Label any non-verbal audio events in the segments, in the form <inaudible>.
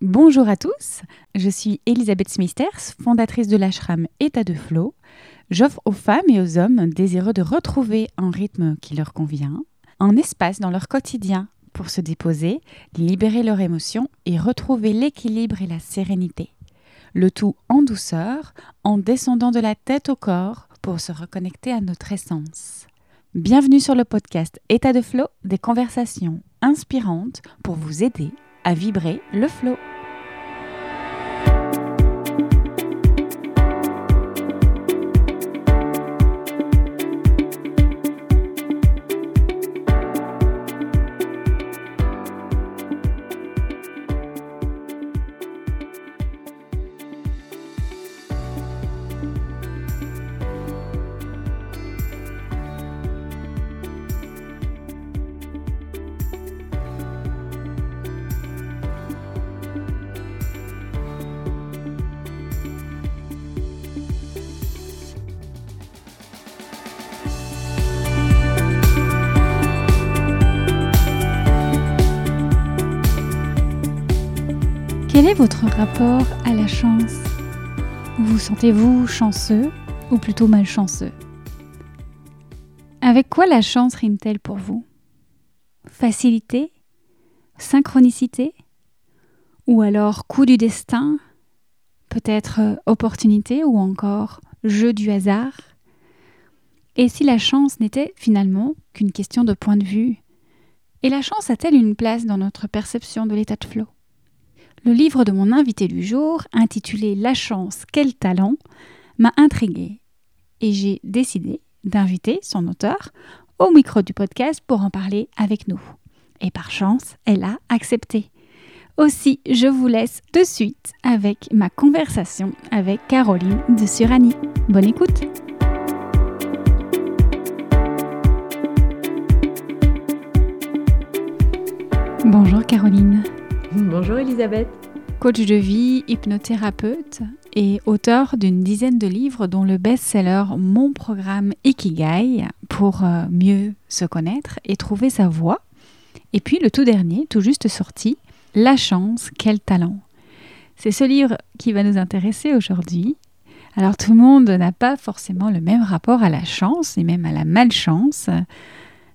Bonjour à tous, je suis Elisabeth Smithers, fondatrice de l'ashram État de Flow. J'offre aux femmes et aux hommes désireux de retrouver un rythme qui leur convient, un espace dans leur quotidien pour se déposer, libérer leurs émotions et retrouver l'équilibre et la sérénité. Le tout en douceur, en descendant de la tête au corps pour se reconnecter à notre essence. Bienvenue sur le podcast État de Flow, des conversations inspirantes pour vous aider à vibrer le flow. Votre rapport à la chance? Vous sentez-vous chanceux ou plutôt malchanceux? Avec quoi la chance rime-t-elle pour vous? Facilité? Synchronicité? Ou alors coup du destin? Peut-être euh, opportunité ou encore jeu du hasard? Et si la chance n'était finalement qu'une question de point de vue Et la chance a-t-elle une place dans notre perception de l'état de flow? Le livre de mon invité du jour, intitulé La chance, quel talent, m'a intrigué et j'ai décidé d'inviter son auteur au micro du podcast pour en parler avec nous. Et par chance, elle a accepté. Aussi, je vous laisse de suite avec ma conversation avec Caroline de Surani. Bonne écoute Bonjour Caroline. Bonjour Elisabeth. Coach de vie, hypnothérapeute et auteur d'une dizaine de livres dont le best-seller Mon programme Ikigai pour euh, mieux se connaître et trouver sa voie. Et puis le tout dernier, tout juste sorti, La chance, quel talent. C'est ce livre qui va nous intéresser aujourd'hui. Alors tout le monde n'a pas forcément le même rapport à la chance et même à la malchance.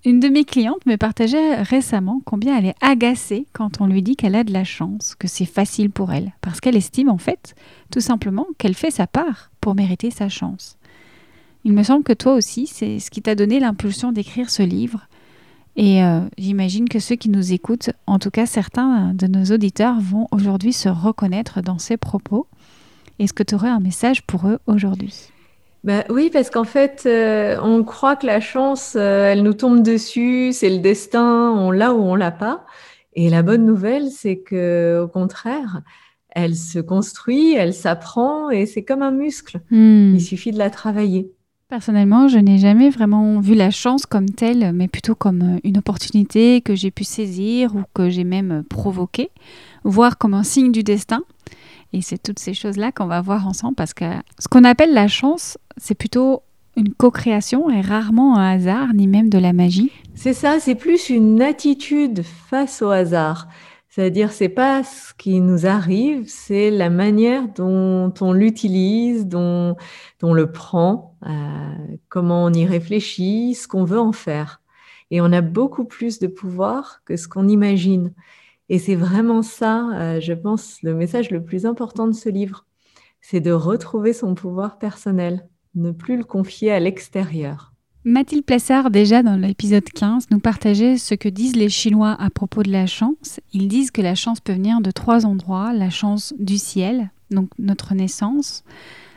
Une de mes clientes me partageait récemment combien elle est agacée quand on lui dit qu'elle a de la chance, que c'est facile pour elle, parce qu'elle estime en fait tout simplement qu'elle fait sa part pour mériter sa chance. Il me semble que toi aussi, c'est ce qui t'a donné l'impulsion d'écrire ce livre. Et euh, j'imagine que ceux qui nous écoutent, en tout cas certains de nos auditeurs, vont aujourd'hui se reconnaître dans ces propos. Est-ce que tu aurais un message pour eux aujourd'hui? Bah, oui, parce qu'en fait, euh, on croit que la chance, euh, elle nous tombe dessus, c'est le destin, on l'a ou on l'a pas. Et la bonne nouvelle, c'est que au contraire, elle se construit, elle s'apprend et c'est comme un muscle. Hmm. Il suffit de la travailler. Personnellement, je n'ai jamais vraiment vu la chance comme telle, mais plutôt comme euh, une opportunité que j'ai pu saisir ou que j'ai même provoquée, voire comme un signe du destin. Et c'est toutes ces choses-là qu'on va voir ensemble parce que ce qu'on appelle la chance, c'est plutôt une co-création et rarement un hasard, ni même de la magie. C'est ça, c'est plus une attitude face au hasard. C'est-à-dire, c'est pas ce qui nous arrive, c'est la manière dont on l'utilise, dont, on le prend, euh, comment on y réfléchit, ce qu'on veut en faire. Et on a beaucoup plus de pouvoir que ce qu'on imagine. Et c'est vraiment ça, euh, je pense, le message le plus important de ce livre, c'est de retrouver son pouvoir personnel, ne plus le confier à l'extérieur. Mathilde Plessard, déjà dans l'épisode 15, nous partageait ce que disent les Chinois à propos de la chance. Ils disent que la chance peut venir de trois endroits. La chance du ciel, donc notre naissance,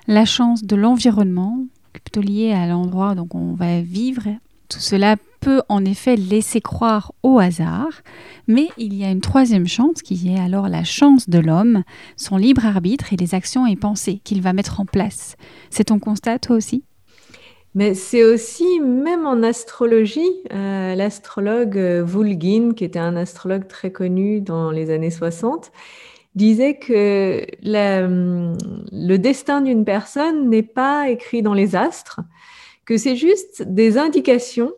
la chance de l'environnement, plutôt lié à l'endroit où on va vivre. Tout cela peut en effet laisser croire au hasard, mais il y a une troisième chance qui est alors la chance de l'homme, son libre arbitre et les actions et pensées qu'il va mettre en place. C'est ton constat toi aussi? Mais c'est aussi, même en astrologie, euh, l'astrologue Vulgin, qui était un astrologue très connu dans les années 60, disait que le destin d'une personne n'est pas écrit dans les astres, que c'est juste des indications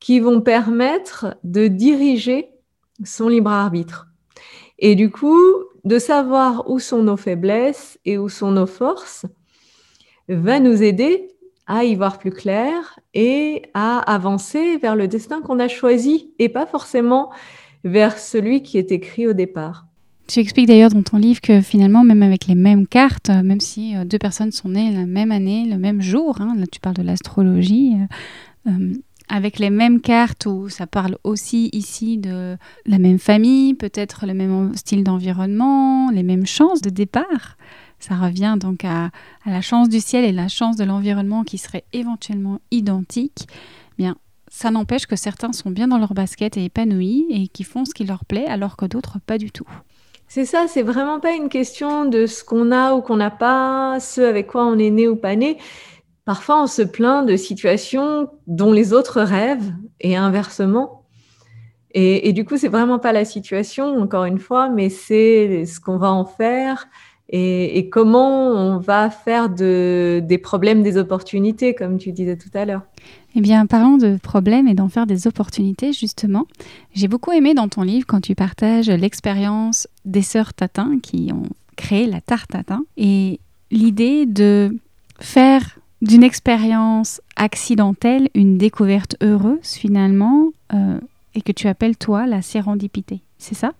qui vont permettre de diriger son libre arbitre. Et du coup, de savoir où sont nos faiblesses et où sont nos forces va nous aider à y voir plus clair et à avancer vers le destin qu'on a choisi et pas forcément vers celui qui est écrit au départ. Tu expliques d'ailleurs dans ton livre que finalement, même avec les mêmes cartes, même si euh, deux personnes sont nées la même année, le même jour, hein, là tu parles de l'astrologie, euh, euh, avec les mêmes cartes où ça parle aussi ici de la même famille, peut-être le même style d'environnement, les mêmes chances de départ. Ça revient donc à, la chance du ciel et la chance de l'environnement qui seraient éventuellement identiques. Bien, ça n'empêche que certains sont bien dans leur basket et épanouis et qui font ce qui leur plaît alors que d'autres pas du tout. C'est ça, c'est vraiment pas une question de ce qu'on a ou qu'on n'a pas, ce avec quoi on est né ou pas né. Parfois, on se plaint de situations dont les autres rêvent et inversement. Et, du coup, c'est vraiment pas la situation, encore une fois, mais c'est ce qu'on va en faire et, comment on va faire de, des problèmes des opportunités, comme tu disais tout à l'heure. Eh bien, parlons de problèmes et d'en faire des opportunités, justement. J'ai beaucoup aimé dans ton livre quand tu partages l'expérience des sœurs Tatin qui ont créé la tarte Tatin et l'idée de faire d'une expérience accidentelle une découverte heureuse, finalement, euh, et que tu appelles, toi, la sérendipité. C'est ça?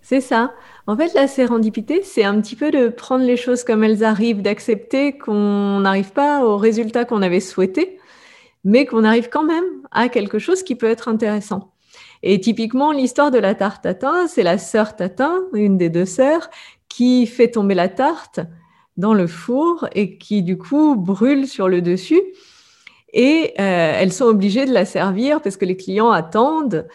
C'est ça. En fait, la sérendipité, c'est un petit peu de prendre les choses comme elles arrivent, d'accepter qu'on n'arrive pas au résultat qu'on avait souhaité mais qu'on arrive quand même à quelque chose qui peut être intéressant. Et typiquement, l'histoire de la tarte tatin, c'est la sœur tatin, une des deux sœurs, qui fait tomber la tarte dans le four et qui du coup brûle sur le dessus. Et euh, elles sont obligées de la servir parce que les clients attendent.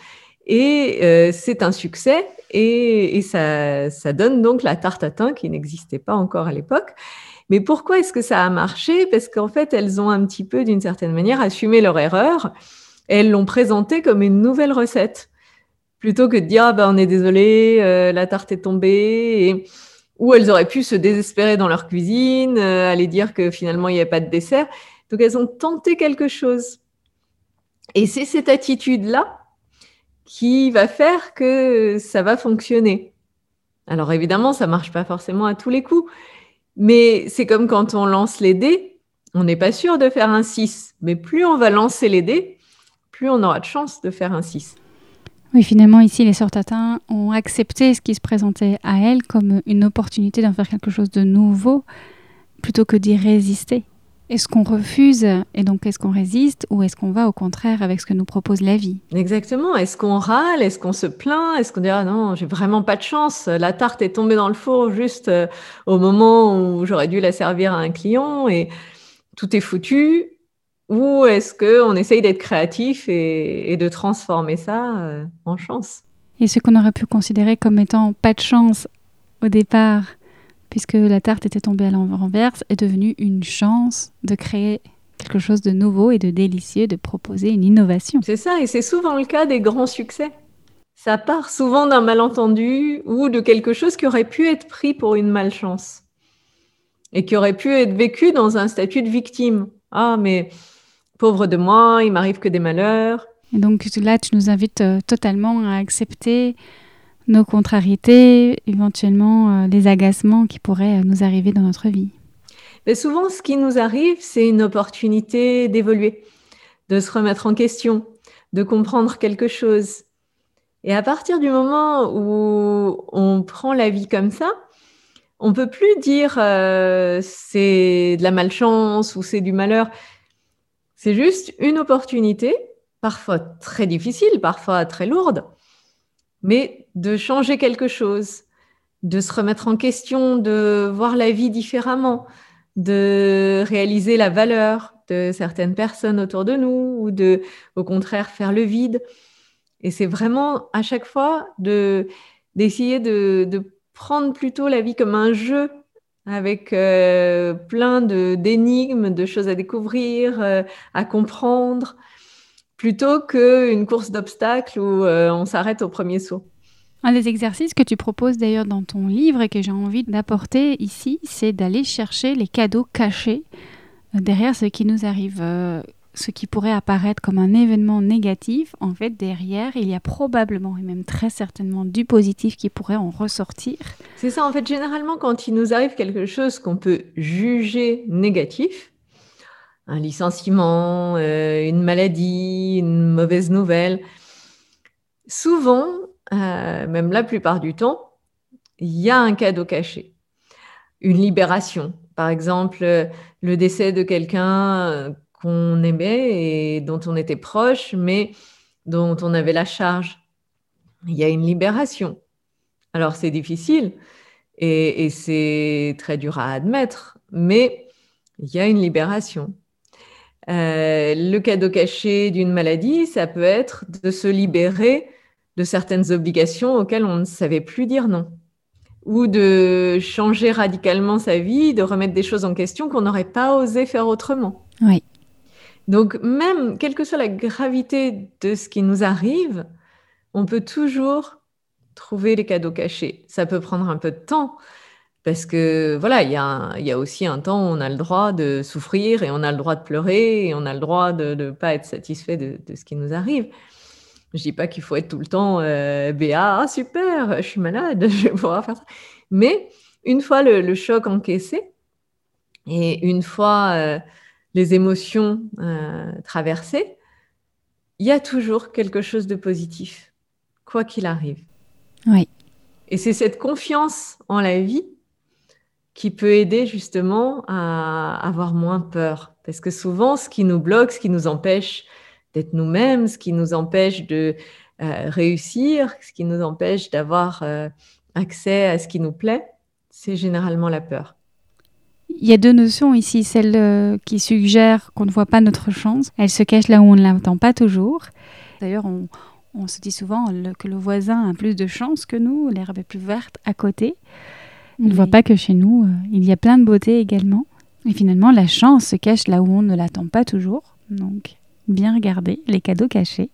Et euh, c'est un succès. Et, ça, ça, donne donc la tarte tatin qui n'existait pas encore à l'époque. Mais pourquoi est-ce que ça a marché? Parce qu'en fait, elles ont un petit peu, d'une certaine manière, assumé leur erreur. elles l'ont présentée comme une nouvelle recette. Plutôt que de dire, ah ben, on est désolé, euh, la tarte est tombée. Ou elles auraient pu se désespérer dans leur cuisine, euh, aller dire que finalement, il n'y avait pas de dessert. Donc, elles ont tenté quelque chose. Et c'est cette attitude-là qui va faire que ça va fonctionner. Alors évidemment, ça marche pas forcément à tous les coups, mais c'est comme quand on lance les dés, on n'est pas sûr de faire un 6. Mais plus on va lancer les dés, plus on aura de chance de faire un 6. Oui, finalement, ici, les sœurs Tatin ont accepté ce qui se présentait à elles comme une opportunité d'en faire quelque chose de nouveau, plutôt que d'y résister. Est-ce qu'on refuse et donc est-ce qu'on résiste ou est-ce qu'on va au contraire avec ce que nous propose la vie? Exactement. Est-ce qu'on râle? Est-ce qu'on se plaint? Est-ce qu'on dit ah non, j'ai vraiment pas de chance? La tarte est tombée dans le four juste euh, au moment où j'aurais dû la servir à un client et tout est foutu Ou est-ce qu'on essaye d'être créatif et, et, de transformer ça euh, en chance? Et ce qu'on aurait pu considérer comme étant pas de chance au départ puisque la tarte était tombée à l'envers, est devenue une chance de créer quelque chose de nouveau et de délicieux, de proposer une innovation. C'est ça, et c'est souvent le cas des grands succès. Ça part souvent d'un malentendu ou de quelque chose qui aurait pu être pris pour une malchance et qui aurait pu être vécu dans un statut de victime. Ah, mais pauvre de moi, il m'arrive que des malheurs. Et donc là, tu nous invites euh, totalement à accepter nos contrariétés, éventuellement euh, les agacements qui pourraient euh, nous arriver dans notre vie. Mais souvent, ce qui nous arrive, c'est une opportunité d'évoluer, de se remettre en question, de comprendre quelque chose. Et à partir du moment où on prend la vie comme ça, on peut plus dire euh, c'est de la malchance ou c'est du malheur. C'est juste une opportunité, parfois très difficile, parfois très lourde, mais de changer quelque chose, de se remettre en question, de voir la vie différemment, de réaliser la valeur de certaines personnes autour de nous ou de, au contraire, faire le vide. Et c'est vraiment à chaque fois de d'essayer de, de, prendre plutôt la vie comme un jeu avec euh, plein d'énigmes, de choses à découvrir, euh, à comprendre, plutôt qu'une course d'obstacles où euh, on s'arrête au premier saut. Un des exercices que tu proposes d'ailleurs dans ton livre et que j'ai envie d'apporter ici, c'est d'aller chercher les cadeaux cachés derrière ce qui nous arrive. Euh, ce qui pourrait apparaître comme un événement négatif, en fait, derrière, il y a probablement et même très certainement du positif qui pourrait en ressortir. C'est ça, en fait, généralement, quand il nous arrive quelque chose qu'on peut juger négatif, un licenciement, euh, une maladie, une mauvaise nouvelle, souvent, euh, même la plupart du temps, il y a un cadeau caché, une libération. Par exemple, le décès de quelqu'un euh, qu'on aimait et dont on était proche, mais dont on avait la charge. Il y a une libération. Alors c'est difficile et, c'est très dur à admettre, mais il y a une libération. Euh, le cadeau caché d'une maladie, ça peut être de se libérer de certaines obligations auxquelles on ne savait plus dire non, ou de changer radicalement sa vie, de remettre des choses en question qu'on n'aurait pas osé faire autrement. Oui. Donc même, quelle que soit la gravité de ce qui nous arrive, on peut toujours trouver les cadeaux cachés. Ça peut prendre un peu de temps parce que voilà, il y, a aussi un temps où on a le droit de souffrir et on a le droit de pleurer et on a le droit de ne pas être satisfait de, ce qui nous arrive. Je dis pas qu'il faut être tout le temps euh, ah, super, je suis malade, <laughs> je vais pouvoir faire ça. Mais une fois le, choc encaissé et une fois euh, les émotions euh, traversées, il y a toujours quelque chose de positif, quoi qu'il arrive. Oui. Et c'est cette confiance en la vie qui peut aider justement à avoir moins peur. Parce que souvent, ce qui nous bloque, ce qui nous empêche d'être nous-mêmes, ce qui nous empêche de euh, réussir, ce qui nous empêche d'avoir euh, accès à ce qui nous plaît, c'est généralement la peur. Il y a deux notions ici, celle euh, qui suggère qu'on ne voit pas notre chance, elle se cache là où on ne l'entend pas toujours. D'ailleurs, on, on se dit souvent que le voisin a plus de chance que nous, l'herbe est plus verte à côté. On ne voit pas que chez nous, euh, il y a plein de beauté également. Et finalement, la chance se cache là où on ne l'attend pas toujours. Donc, bien regarder les cadeaux cachés.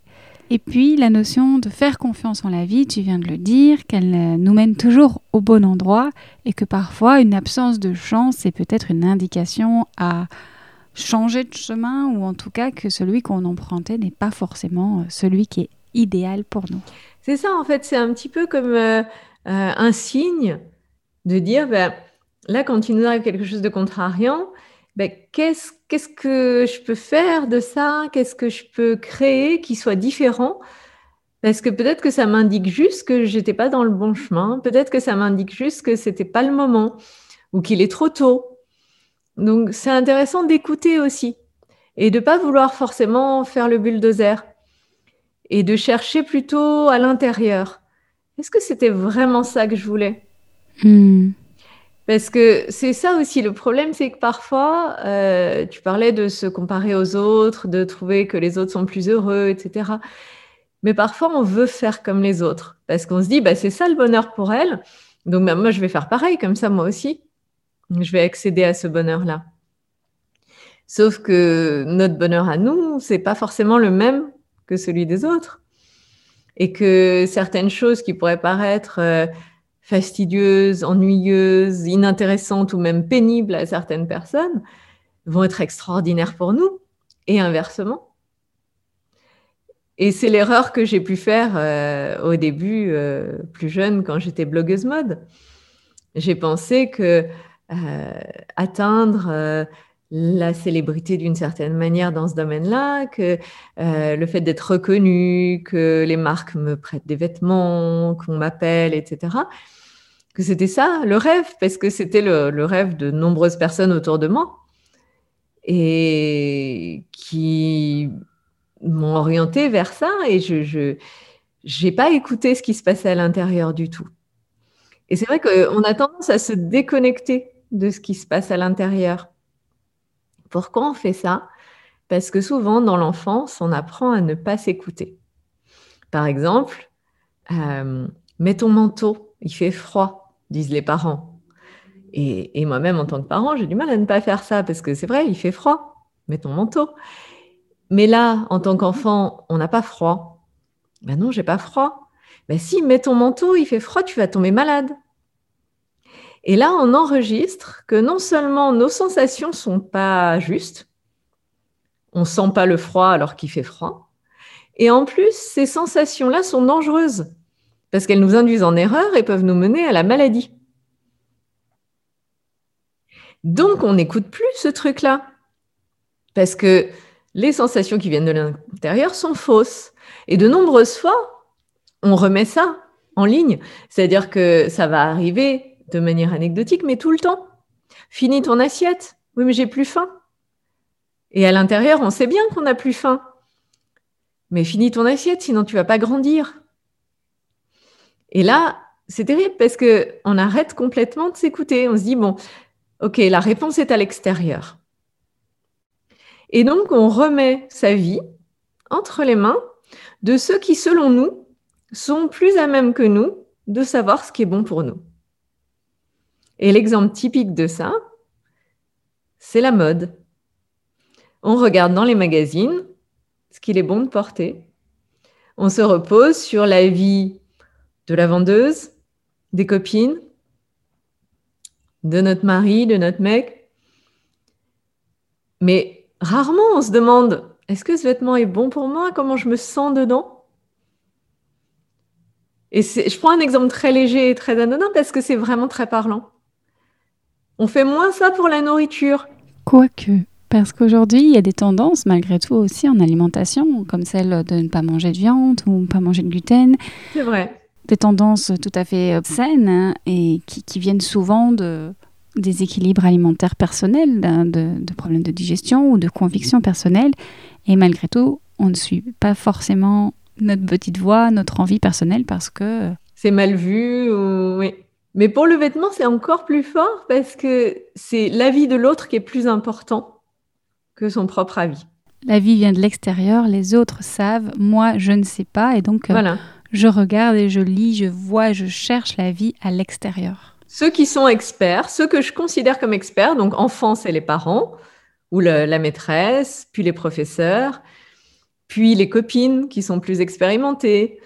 Et puis, la notion de faire confiance en la vie, tu viens de le dire, qu'elle euh, nous mène toujours au bon endroit et que parfois, une absence de chance, c'est peut-être une indication à changer de chemin ou en tout cas que celui qu'on empruntait n'est pas forcément euh, celui qui est idéal pour nous. C'est ça, en fait, c'est un petit peu comme euh, un signe de dire, ben, là, quand il nous arrive quelque chose de contrariant, ben, qu'est-ce, que je peux faire de ça? Qu'est-ce que je peux créer qui soit différent? Parce que peut-être que ça m'indique juste que j'étais pas dans le bon chemin? Peut-être que ça m'indique juste que c'était pas le moment ou qu'il est trop tôt. Donc, c'est intéressant d'écouter aussi et de pas vouloir forcément faire le bulldozer et de chercher plutôt à l'intérieur. Est-ce que c'était vraiment ça que je voulais? Hmm. Parce que c'est ça aussi le problème, c'est que parfois, euh, tu parlais de se comparer aux autres, de trouver que les autres sont plus heureux, etc. Mais parfois, on veut faire comme les autres, parce qu'on se dit, bah, c'est ça le bonheur pour elle, donc bah, moi, je vais faire pareil, comme ça, moi aussi, je vais accéder à ce bonheur-là. Sauf que notre bonheur à nous, c'est pas forcément le même que celui des autres. Et que certaines choses qui pourraient paraître euh, fastidieuses, ennuyeuses, inintéressantes ou même pénibles à certaines personnes vont être extraordinaires pour nous et inversement. Et c'est l'erreur que j'ai pu faire euh, au début, euh, plus jeune, quand j'étais blogueuse mode. J'ai pensé que atteindre la célébrité d'une certaine manière dans ce domaine-là, que euh, le fait d'être reconnu, que les marques me prêtent des vêtements, qu'on m'appelle, etc. Que c'était ça le rêve, parce que c'était le, rêve de nombreuses personnes autour de moi et qui m'ont orienté vers ça et je n'ai pas écouté ce qui se passait à l'intérieur du tout. Et c'est vrai qu'on a tendance à se déconnecter de ce qui se passe à l'intérieur. Pourquoi on fait ça? Parce que souvent, dans l'enfance, on apprend à ne pas s'écouter. Par exemple, euh, mets ton manteau, il fait froid, disent les parents. Et, moi-même, en tant que parent, j'ai du mal à ne pas faire ça parce que c'est vrai, il fait froid, mets ton manteau. Mais là, en tant qu'enfant, on n'a pas froid. Ben non, j'ai pas froid. Ben si, mets ton manteau, il fait froid, tu vas tomber malade. Et là, on enregistre que non seulement nos sensations sont pas justes, on sent pas le froid alors qu'il fait froid, et en plus, ces sensations-là sont dangereuses parce qu'elles nous induisent en erreur et peuvent nous mener à la maladie. Donc, on n'écoute plus ce truc-là. Parce que les sensations qui viennent de l'intérieur sont fausses. Et de nombreuses fois, on remet ça en ligne. C'est-à-dire que ça va arriver de manière anecdotique, mais tout le temps. Finis ton assiette. Oui, mais j'ai plus faim. Et à l'intérieur, on sait bien qu'on n'a plus faim. Mais finis ton assiette, sinon tu vas pas grandir. Et là, c'est terrible parce que on arrête complètement de s'écouter. On se dit bon, ok, la réponse est à l'extérieur. Et donc, on remet sa vie entre les mains de ceux qui, selon nous, sont plus à même que nous de savoir ce qui est bon pour nous. Et l'exemple typique de ça, c'est la mode. On regarde dans les magazines ce qu'il est bon de porter. On se repose sur la vie de la vendeuse, des copines, de notre mari, de notre mec. Mais rarement on se demande, est-ce que ce vêtement est bon pour moi? Comment je me sens dedans? Et je prends un exemple très léger et très anodin parce que c'est vraiment très parlant. On fait moins ça pour la nourriture. Quoique, parce qu'aujourd'hui, il y a des tendances, malgré tout, aussi en alimentation, comme celle de ne pas manger de viande ou pas manger de gluten. C'est vrai. Des tendances tout à fait euh, saines hein, et qui, viennent souvent de déséquilibres alimentaires personnels, de, de, problèmes de digestion ou de convictions personnelles. Et malgré tout, on ne suit pas forcément notre petite voix, notre envie personnelle parce que... C'est mal vu ou... Oui. Mais pour le vêtement, c'est encore plus fort parce que c'est l'avis de l'autre qui est plus important que son propre avis. La vie vient de l'extérieur, les autres savent, moi je ne sais pas, et donc euh, voilà. je regarde et je lis, je vois, je cherche la vie à l'extérieur. Ceux qui sont experts, ceux que je considère comme experts, donc enfants, c'est les parents, ou la maîtresse, puis les professeurs, puis les copines qui sont plus expérimentées,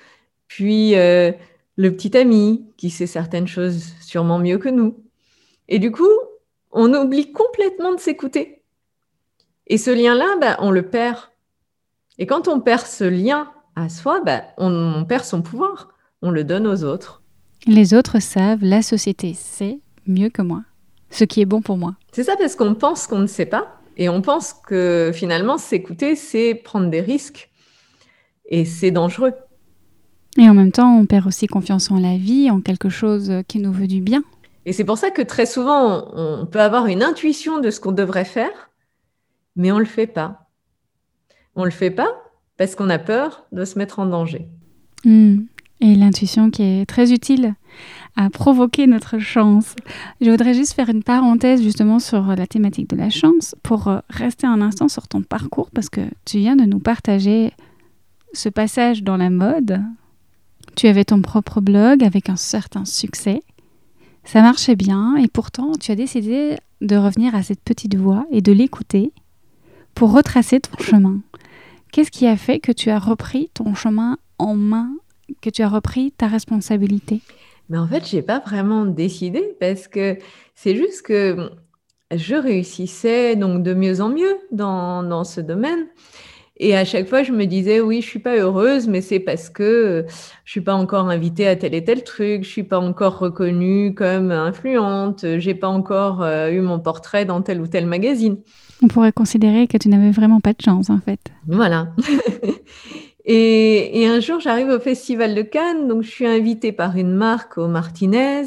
puis euh, le petit ami qui sait certaines choses sûrement mieux que nous. Et du coup, on oublie complètement de s'écouter. Et ce lien-là, bah, on le perd. Et quand on perd ce lien à soi, bah, on, perd son pouvoir. On le donne aux autres. Les autres savent, la société sait mieux que moi ce qui est bon pour moi. C'est ça parce qu'on pense qu'on ne sait pas. Et on pense que finalement, s'écouter, c'est prendre des risques. Et c'est dangereux. Et en même temps, on perd aussi confiance en la vie, en quelque chose qui nous veut du bien. Et c'est pour ça que très souvent, on peut avoir une intuition de ce qu'on devrait faire, mais on ne le fait pas. On ne le fait pas parce qu'on a peur de se mettre en danger. Hmm. Et l'intuition qui est très utile à provoquer notre chance. Je voudrais juste faire une parenthèse justement sur la thématique de la chance pour rester un instant sur ton parcours parce que tu viens de nous partager ce passage dans la mode tu avais ton propre blog avec un certain succès. Ça marchait bien et pourtant tu as décidé de revenir à cette petite voix et de l'écouter pour retracer ton chemin. Qu'est-ce qui a fait que tu as repris ton chemin en main, que tu as repris ta responsabilité? Mais en fait, je n'ai pas vraiment décidé parce que c'est juste que je réussissais donc de mieux en mieux dans, dans ce domaine. Et à chaque fois, je me disais, oui, je suis pas heureuse, mais c'est parce que je suis pas encore invitée à tel et tel truc, je suis pas encore reconnue comme influente, j'ai pas encore euh, eu mon portrait dans tel ou tel magazine. On pourrait considérer que tu n'avais vraiment pas de chance, en fait. Voilà. <laughs> et, et, un jour, j'arrive au Festival de Cannes, donc je suis invitée par une marque au Martinez.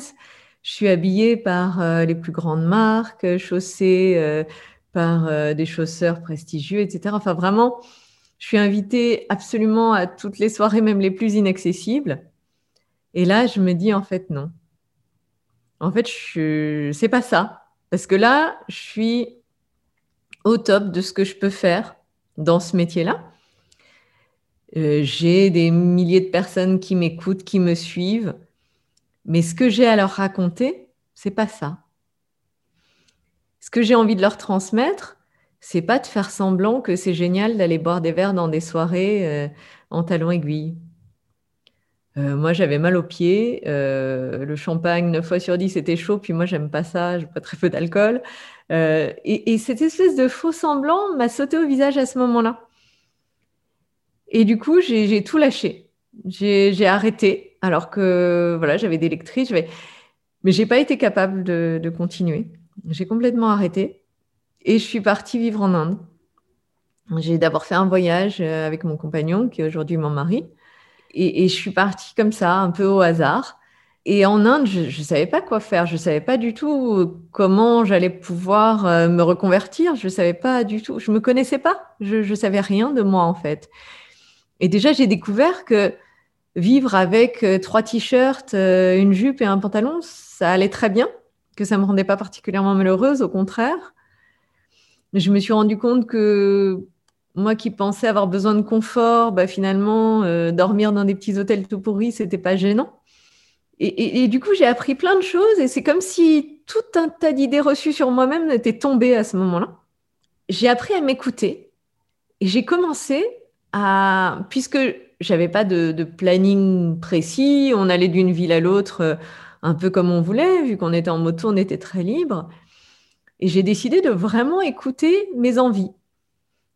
Je suis habillée par euh, les plus grandes marques, chaussée euh, par des chausseurs prestigieux, etc. Enfin, vraiment, je suis invitée absolument à toutes les soirées, même les plus inaccessibles. Et là, je me dis en fait non. En fait, je c'est pas ça parce que là, je suis au top de ce que je peux faire dans ce métier-là. Euh, j'ai des milliers de personnes qui m'écoutent, qui me suivent, mais ce que j'ai à leur raconter, c'est pas ça. Ce que j'ai envie de leur transmettre, c'est pas de faire semblant que c'est génial d'aller boire des verres dans des soirées euh, en talons aiguilles. Euh, moi, j'avais mal aux pieds. Euh, le champagne, 9 fois sur 10, c'était chaud. Puis moi, j'aime pas ça. Je bois très peu d'alcool. Et, et, cette espèce de faux semblant m'a sauté au visage à ce moment-là. Et du coup, j'ai tout lâché. J'ai arrêté. Alors que voilà, j'avais des lectrices. Mais j'ai pas été capable de continuer. J'ai complètement arrêté et je suis partie vivre en Inde. J'ai d'abord fait un voyage avec mon compagnon, qui est aujourd'hui mon mari, et, je suis partie comme ça, un peu au hasard. Et en Inde, je ne savais pas quoi faire. Je ne savais pas du tout comment j'allais pouvoir euh, me reconvertir. Je ne savais pas du tout. Je ne me connaissais pas. Je ne savais rien de moi, en fait. Et déjà, j'ai découvert que vivre avec euh, trois t-shirts, euh, une jupe et un pantalon, ça allait très bien, que ça ne me rendait pas particulièrement malheureuse, au contraire. Je me suis rendu compte que moi qui pensais avoir besoin de confort, bah, finalement, dormir dans des petits hôtels tout pourris, c'était pas gênant. Et, du coup, j'ai appris plein de choses et c'est comme si tout un tas d'idées reçues sur moi-même était tombé à ce moment-là. J'ai appris à m'écouter et j'ai commencé à, puisque j'avais pas de, planning précis, on allait d'une ville à l'autre euh, un peu comme on voulait, vu qu'on était en moto, on était très libre. Et j'ai décidé de vraiment écouter mes envies.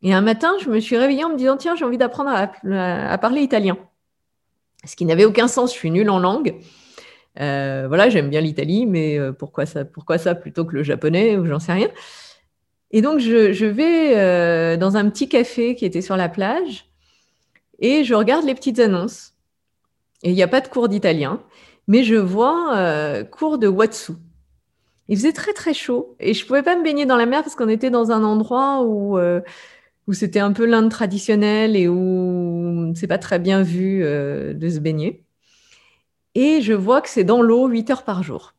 Et un matin, je me suis réveillée en me disant, tiens, j'ai envie d'apprendre à, parler italien. Ce qui n'avait aucun sens, je suis nulle en langue. Euh, voilà, j'aime bien l'Italie, mais euh, pourquoi ça, pourquoi ça plutôt que le japonais ou j'en sais rien. Et donc, je, vais euh, dans un petit café qui était sur la plage et je regarde les petites annonces. Et il n'y a pas de cours d'italien, mais je vois cours de Watsu. Il faisait très très chaud et je pouvais pas me baigner dans la mer parce qu'on était dans un endroit où où c'était un peu l'Inde traditionnelle et où c'est pas très bien vu de se baigner. Et je vois que c'est dans l'eau 8 heures par jour.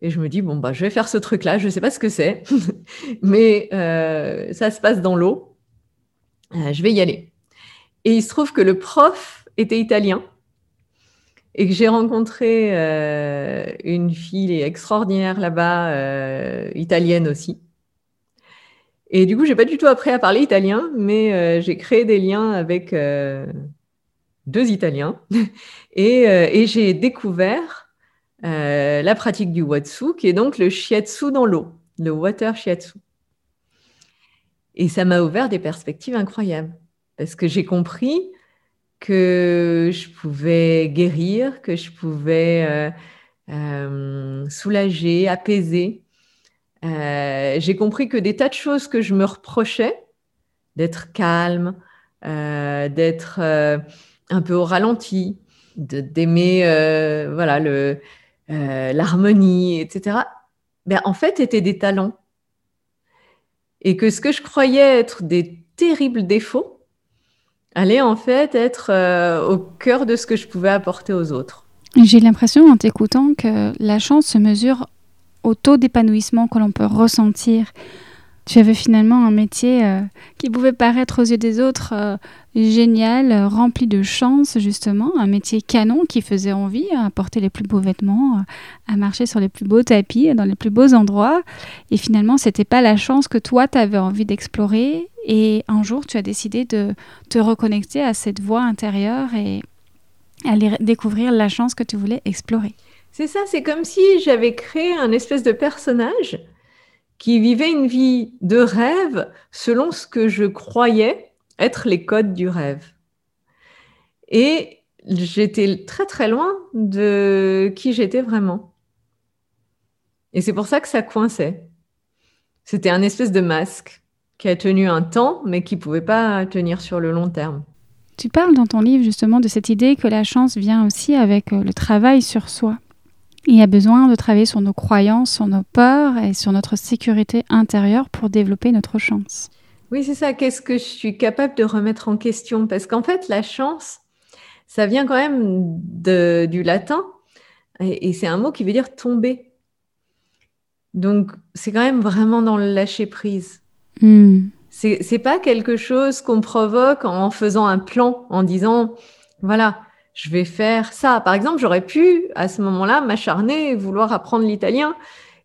Et je me dis, bon, bah, je vais faire ce truc-là, je ne sais pas ce que c'est, <laughs> mais euh, ça se passe dans l'eau. Euh, je vais y aller. Et il se trouve que le prof était italien et que j'ai rencontré euh, une fille extraordinaire là-bas, italienne aussi. Et du coup, j'ai pas du tout appris à parler italien, mais j'ai créé des liens avec deux Italiens, <laughs> et, euh, et j'ai découvert euh, la pratique du watsu, qui est donc le shiatsu dans l'eau, le water shiatsu. Et ça m'a ouvert des perspectives incroyables, parce que j'ai compris que je pouvais guérir, que je pouvais euh, soulager, apaiser. j'ai compris que des tas de choses que je me reprochais, d'être calme, d'être un peu au ralenti, d'aimer euh, voilà le euh, l'harmonie, etc. Ben, en fait, étaient des talents. Et que ce que je croyais être des terribles défauts allait en fait être euh, au cœur de ce que je pouvais apporter aux autres. J'ai l'impression en t'écoutant que la chance se mesure au taux d'épanouissement que l'on peut ressentir tu avais finalement un métier euh, qui pouvait paraître aux yeux des autres euh, génial, rempli de chance justement, un métier canon qui faisait envie, à porter les plus beaux vêtements, euh, à marcher sur les plus beaux tapis, dans les plus beaux endroits. Et finalement, c'était pas la chance que toi, tu avais envie d'explorer. Et un jour, tu as décidé de te reconnecter à cette voie intérieure et aller découvrir la chance que tu voulais explorer. C'est ça, c'est comme si j'avais créé un espèce de personnage qui vivait une vie de rêve selon ce que je croyais être les codes du rêve. Et j'étais très très loin de qui j'étais vraiment. Et c'est pour ça que ça coinçait. C'était un espèce de masque qui a tenu un temps, mais qui ne pouvait pas tenir sur le long terme. Tu parles dans ton livre justement de cette idée que la chance vient aussi avec euh, le travail sur soi. Il y a besoin de travailler sur nos croyances, sur nos peurs et sur notre sécurité intérieure pour développer notre chance. Oui, c'est ça. Qu'est-ce que je suis capable de remettre en question? Parce qu'en fait, la chance, ça vient quand même du latin et, c'est un mot qui veut dire tomber. Donc, c'est quand même vraiment dans le lâcher prise. Hmm. C'est pas quelque chose qu'on provoque en faisant un plan, en disant voilà, je vais faire ça. Par exemple, j'aurais pu à ce moment-là m'acharner vouloir apprendre l'italien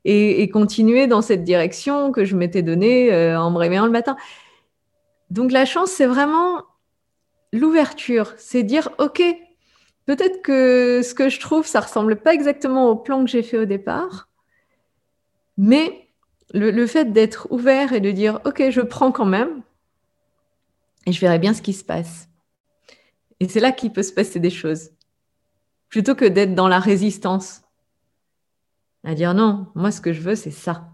et, continuer dans cette direction que je m'étais donnée euh, en me réveillant le matin. Donc la chance, c'est vraiment l'ouverture, c'est dire, OK, peut-être que ce que je trouve, ça ressemble pas exactement au plan que j'ai fait au départ, mais le, le fait d'être ouvert et de dire, OK, je prends quand même, et je verrai bien ce qui se passe. Et c'est là qu'il peut se passer des choses. Plutôt que d'être dans la résistance. À dire non, moi ce que je veux, c'est ça.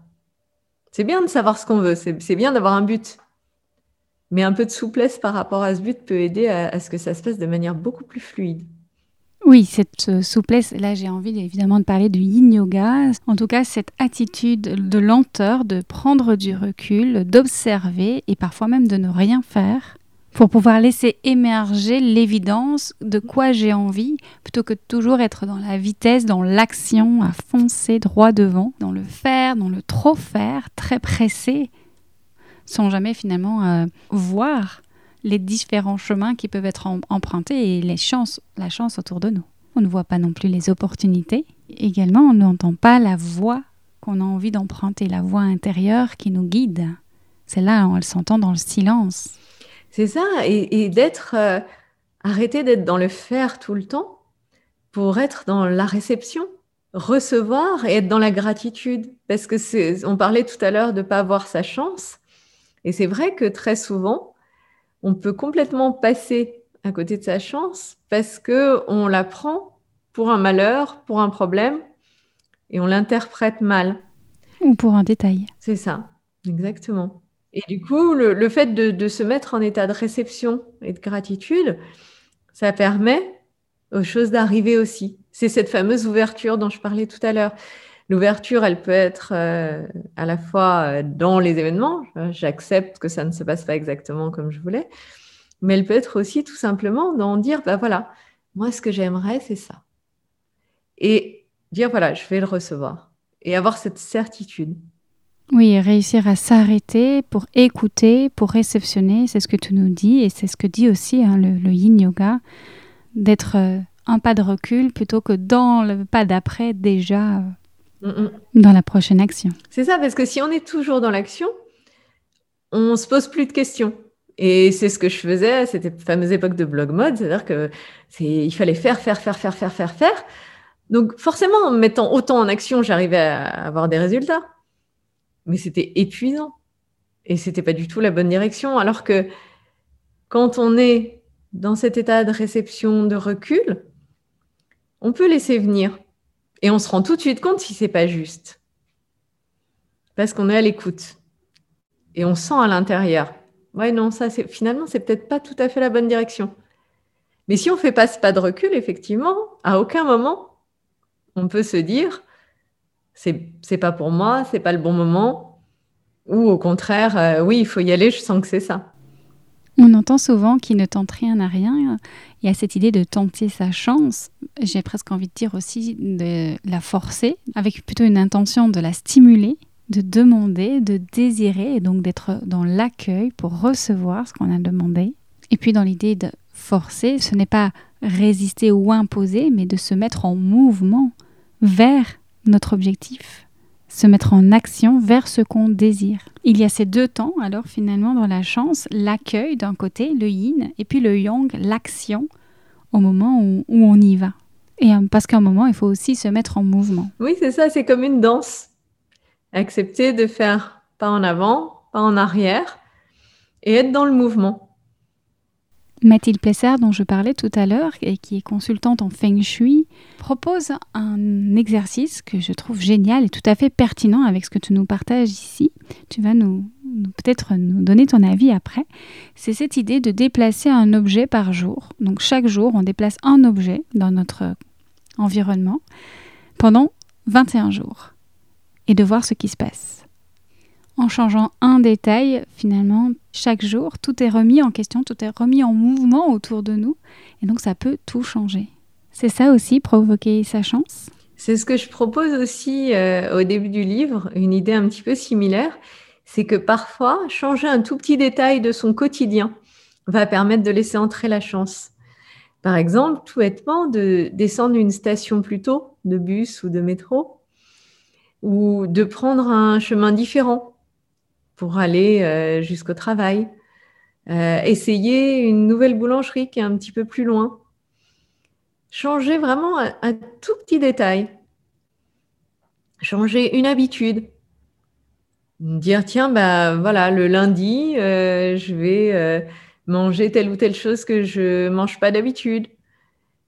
C'est bien de savoir ce qu'on veut, c'est bien d'avoir un but. Mais un peu de souplesse par rapport à ce but peut aider à, ce que ça se passe de manière beaucoup plus fluide. Oui, cette euh, souplesse, là j'ai envie évidemment de parler du yin yoga, en tout cas cette attitude de lenteur, de prendre du recul, d'observer et parfois même de ne rien faire pour pouvoir laisser émerger l'évidence de quoi j'ai envie, plutôt que de toujours être dans la vitesse, dans l'action, à foncer droit devant, dans le faire, dans le trop faire, très pressé, sans jamais finalement euh, voir les différents chemins qui peuvent être empruntés et les chances, la chance autour de nous. On ne voit pas non plus les opportunités. Également, on n'entend pas la voie qu'on a envie d'emprunter, la voie intérieure qui nous guide. C'est là, on s'entend dans le silence. C'est ça, et, d'être euh, arrêté d'être dans le faire tout le temps pour être dans la réception, recevoir et être dans la gratitude. Parce que c'est, on parlait tout à l'heure de ne pas avoir sa chance. Et c'est vrai que très souvent, on peut complètement passer à côté de sa chance parce que on la prend pour un malheur, pour un problème, et on l'interprète mal. Ou pour un détail. C'est ça, exactement. Et du coup, le, fait de, se mettre en état de réception et de gratitude, ça permet aux choses d'arriver aussi. C'est cette fameuse ouverture dont je parlais tout à l'heure. L'ouverture, elle peut être euh, à la fois euh, dans les événements, j'accepte que ça ne se passe pas exactement comme je voulais, mais elle peut être aussi tout simplement dans dire, bah voilà, moi ce que j'aimerais, c'est ça. Et dire, voilà, je vais le recevoir. Et avoir cette certitude. Oui, réussir à s'arrêter pour écouter, pour réceptionner, c'est ce que tu nous dis, et c'est ce que dit aussi hein, le, yin yoga, d'être euh, un pas de recul plutôt que dans le pas d'après déjà dans la prochaine action. C'est ça, parce que si on est toujours dans l'action, on se pose plus de questions. Et c'est ce que je faisais à cette fameuse époque de blog mode, c'est-à-dire que c'est, il fallait faire, faire, faire, faire, faire, faire, faire. Donc forcément, en mettant autant en action, j'arrivais à avoir des résultats. Mais c'était épuisant. Et c'était pas du tout la bonne direction. Alors que quand on est dans cet état de réception, de recul, on peut laisser venir. Et on se rend tout de suite compte si c'est pas juste. Parce qu'on est à l'écoute. Et on sent à l'intérieur. Ouais, non, ça, c'est finalement, c'est peut-être pas tout à fait la bonne direction. Mais si on fait pas ce pas de recul, effectivement, à aucun moment, on peut se dire, c'est, pas pour moi, c'est pas le bon moment. Ou au contraire, euh, oui, il faut y aller, je sens que c'est ça. On entend souvent qu'il ne tente rien à rien. Il y a cette idée de tenter sa chance. J'ai presque envie de dire aussi de la forcer, avec plutôt une intention de la stimuler, de demander, de désirer, et donc d'être dans l'accueil pour recevoir ce qu'on a demandé. Et puis dans l'idée de forcer, ce n'est pas résister ou imposer, mais de se mettre en mouvement vers notre objectif se mettre en action vers ce qu'on désire. Il y a ces deux temps, alors finalement, dans la chance, l'accueil d'un côté, le yin, et puis le yang, l'action, au moment où, on y va. Et euh, parce qu'à un moment, il faut aussi se mettre en mouvement. Oui, c'est ça, c'est comme une danse. Accepter de faire pas en avant, pas en arrière, et être dans le mouvement. Mathilde Plessard, dont je parlais tout à l'heure, et qui est consultante en Feng Shui, propose un exercice que je trouve génial et tout à fait pertinent avec ce que tu nous partages ici. Tu vas nous, peut-être nous donner ton avis après. C'est cette idée de déplacer un objet par jour. Donc chaque jour, on déplace un objet dans notre environnement pendant 21 jours et de voir ce qui se passe en changeant un détail, finalement, chaque jour, tout est remis en question, tout est remis en mouvement autour de nous. Et donc, ça peut tout changer. C'est ça aussi, provoquer sa chance? C'est ce que je propose aussi euh, au début du livre, une idée un petit peu similaire. C'est que parfois, changer un tout petit détail de son quotidien va permettre de laisser entrer la chance. Par exemple, tout bêtement, de descendre une station plus tôt, de bus ou de métro, ou de prendre un chemin différent pour aller euh, jusqu'au travail. Euh, essayer une nouvelle boulangerie qui est un petit peu plus loin. Changer vraiment un, tout petit détail. Changer une habitude. Dire, tiens, bah voilà, le lundi, euh, je vais manger telle ou telle chose que je mange pas d'habitude.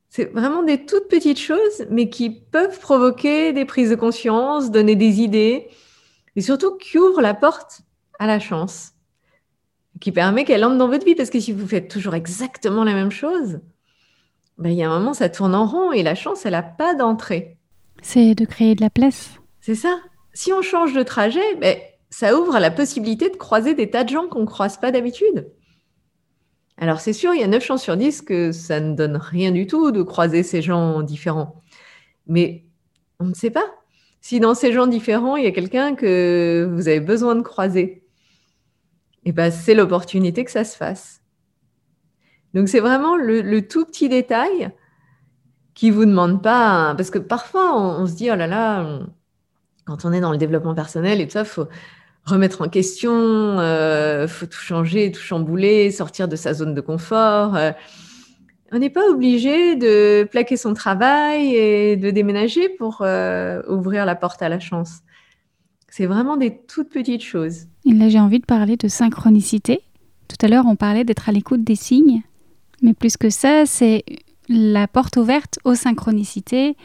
C'est vraiment des toutes petites choses, mais qui peuvent provoquer des prises de conscience, donner des idées, et surtout qui ouvrent la porte à la chance, qui permet qu'elle entre dans votre vie. Parce que si vous faites toujours exactement la même chose, ben, il y a un moment, ça tourne en rond et la chance, elle n'a pas d'entrée. C'est de créer de la place. C'est ça. Si on change de trajet, ben, ça ouvre la possibilité de croiser des tas de gens qu'on ne croise pas d'habitude. Alors c'est sûr, il y a 9 chances sur 10 que ça ne donne rien du tout de croiser ces gens différents. Mais on ne sait pas. Si dans ces gens différents, il y a quelqu'un que vous avez besoin de croiser, et eh ben, c'est l'opportunité que ça se fasse. Donc c'est vraiment le, tout petit détail qui vous demande pas, parce que parfois on, se dit, oh là là, quand on est dans le développement personnel et tout ça, faut remettre en question, euh, faut tout changer, tout chambouler, sortir de sa zone de confort. Euh. on n'est pas obligé de plaquer son travail et de déménager pour euh, ouvrir la porte à la chance. C'est vraiment des toutes petites choses. Et là, j'ai envie de parler de synchronicité. Tout à l'heure, on parlait d'être à l'écoute des signes. Mais plus que ça, c'est la porte ouverte aux synchronicités,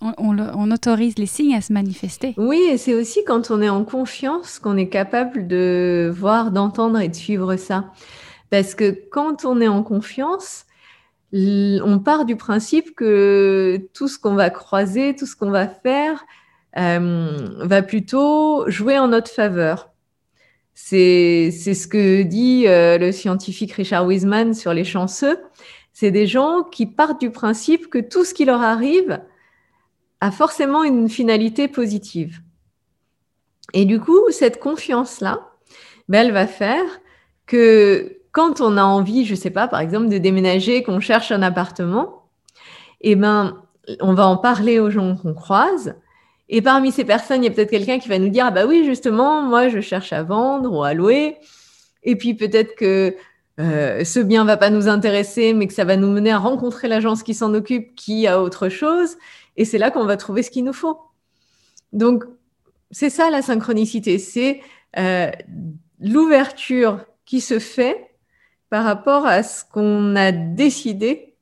on, autorise les signes à se manifester. Oui, et c'est aussi quand on est en confiance qu'on est capable de voir, d'entendre et de suivre ça. Parce que quand on est en confiance, on part du principe que tout ce qu'on va croiser, tout ce qu'on va faire, va plutôt jouer en notre faveur. C'est ce que dit euh, le scientifique Richard Wiseman sur les chanceux. C'est des gens qui partent du principe que tout ce qui leur arrive a forcément une finalité positive. Et du coup, cette confiance-là, ben, elle va faire que quand on a envie, je sais pas, par exemple, de déménager, qu'on cherche un appartement, eh ben, on va en parler aux gens qu'on croise. Et parmi ces personnes, il y a peut-être quelqu'un qui va nous dire, ah bah oui, justement, moi, je cherche à vendre ou à louer. Et puis peut-être que euh, ce bien va pas nous intéresser, mais que ça va nous mener à rencontrer l'agence qui s'en occupe, qui a autre chose. Et c'est là qu'on va trouver ce qu'il nous faut. Donc, c'est ça la synchronicité, c'est euh, l'ouverture qui se fait par rapport à ce qu'on a décidé,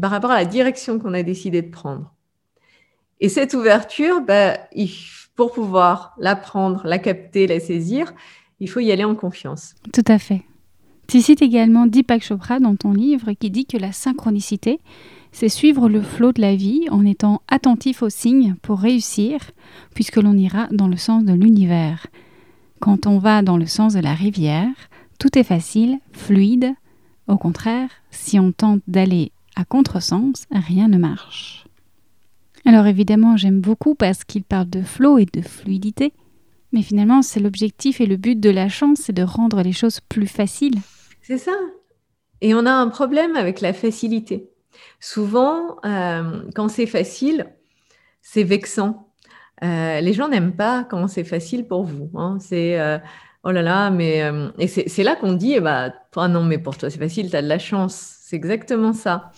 par rapport à la direction qu'on a décidé de prendre. Et cette ouverture, bah, pour pouvoir la prendre, la capter, la saisir, il faut y aller en confiance. Tout à fait. Tu cites également Deepak Chopra dans ton livre qui dit que la synchronicité, c'est suivre le flot de la vie en étant attentif aux signes pour réussir, puisque l'on ira dans le sens de l'univers. Quand on va dans le sens de la rivière, tout est facile, fluide. Au contraire, si on tente d'aller à contresens, rien ne marche. Alors évidemment, j'aime beaucoup parce qu'il parle de flot et de fluidité, mais finalement, c'est l'objectif et le but de la chance, c'est de rendre les choses plus faciles. C'est ça. Et on a un problème avec la facilité. Souvent, euh, quand c'est facile, c'est vexant. Euh, les gens n'aiment pas quand c'est facile pour vous. Hein. C'est euh, oh là là, mais et c'est là qu'on dit, eh bah, toi non, mais pour toi c'est facile, tu as de la chance. C'est exactement ça.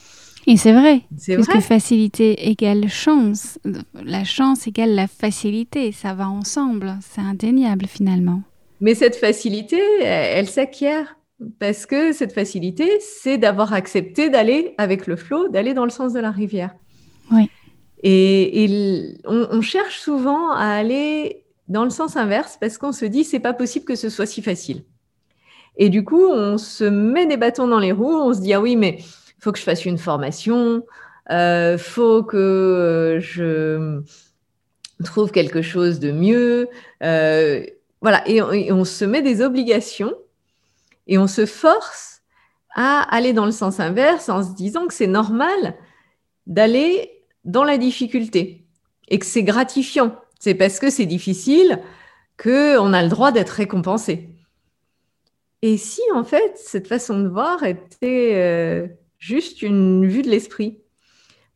Et c'est vrai, puisque facilité égale chance. La chance égale la facilité, ça va ensemble, c'est indéniable finalement. Mais cette facilité, elle s'acquiert. Parce que cette facilité, c'est d'avoir accepté d'aller avec le flot, d'aller dans le sens de la rivière. Oui. Et, on, cherche souvent à aller dans le sens inverse parce qu'on se dit c'est pas possible que ce soit si facile. Et du coup, on se met des bâtons dans les roues, on se dit ah oui, mais faut que je fasse une formation, euh, faut que je trouve quelque chose de mieux. Euh, voilà, et on se met des obligations et on se force à aller dans le sens inverse en se disant que c'est normal d'aller dans la difficulté et que c'est gratifiant. C'est parce que c'est difficile qu'on a le droit d'être récompensé. Et si en fait cette façon de voir était euh, juste une vue de l'esprit,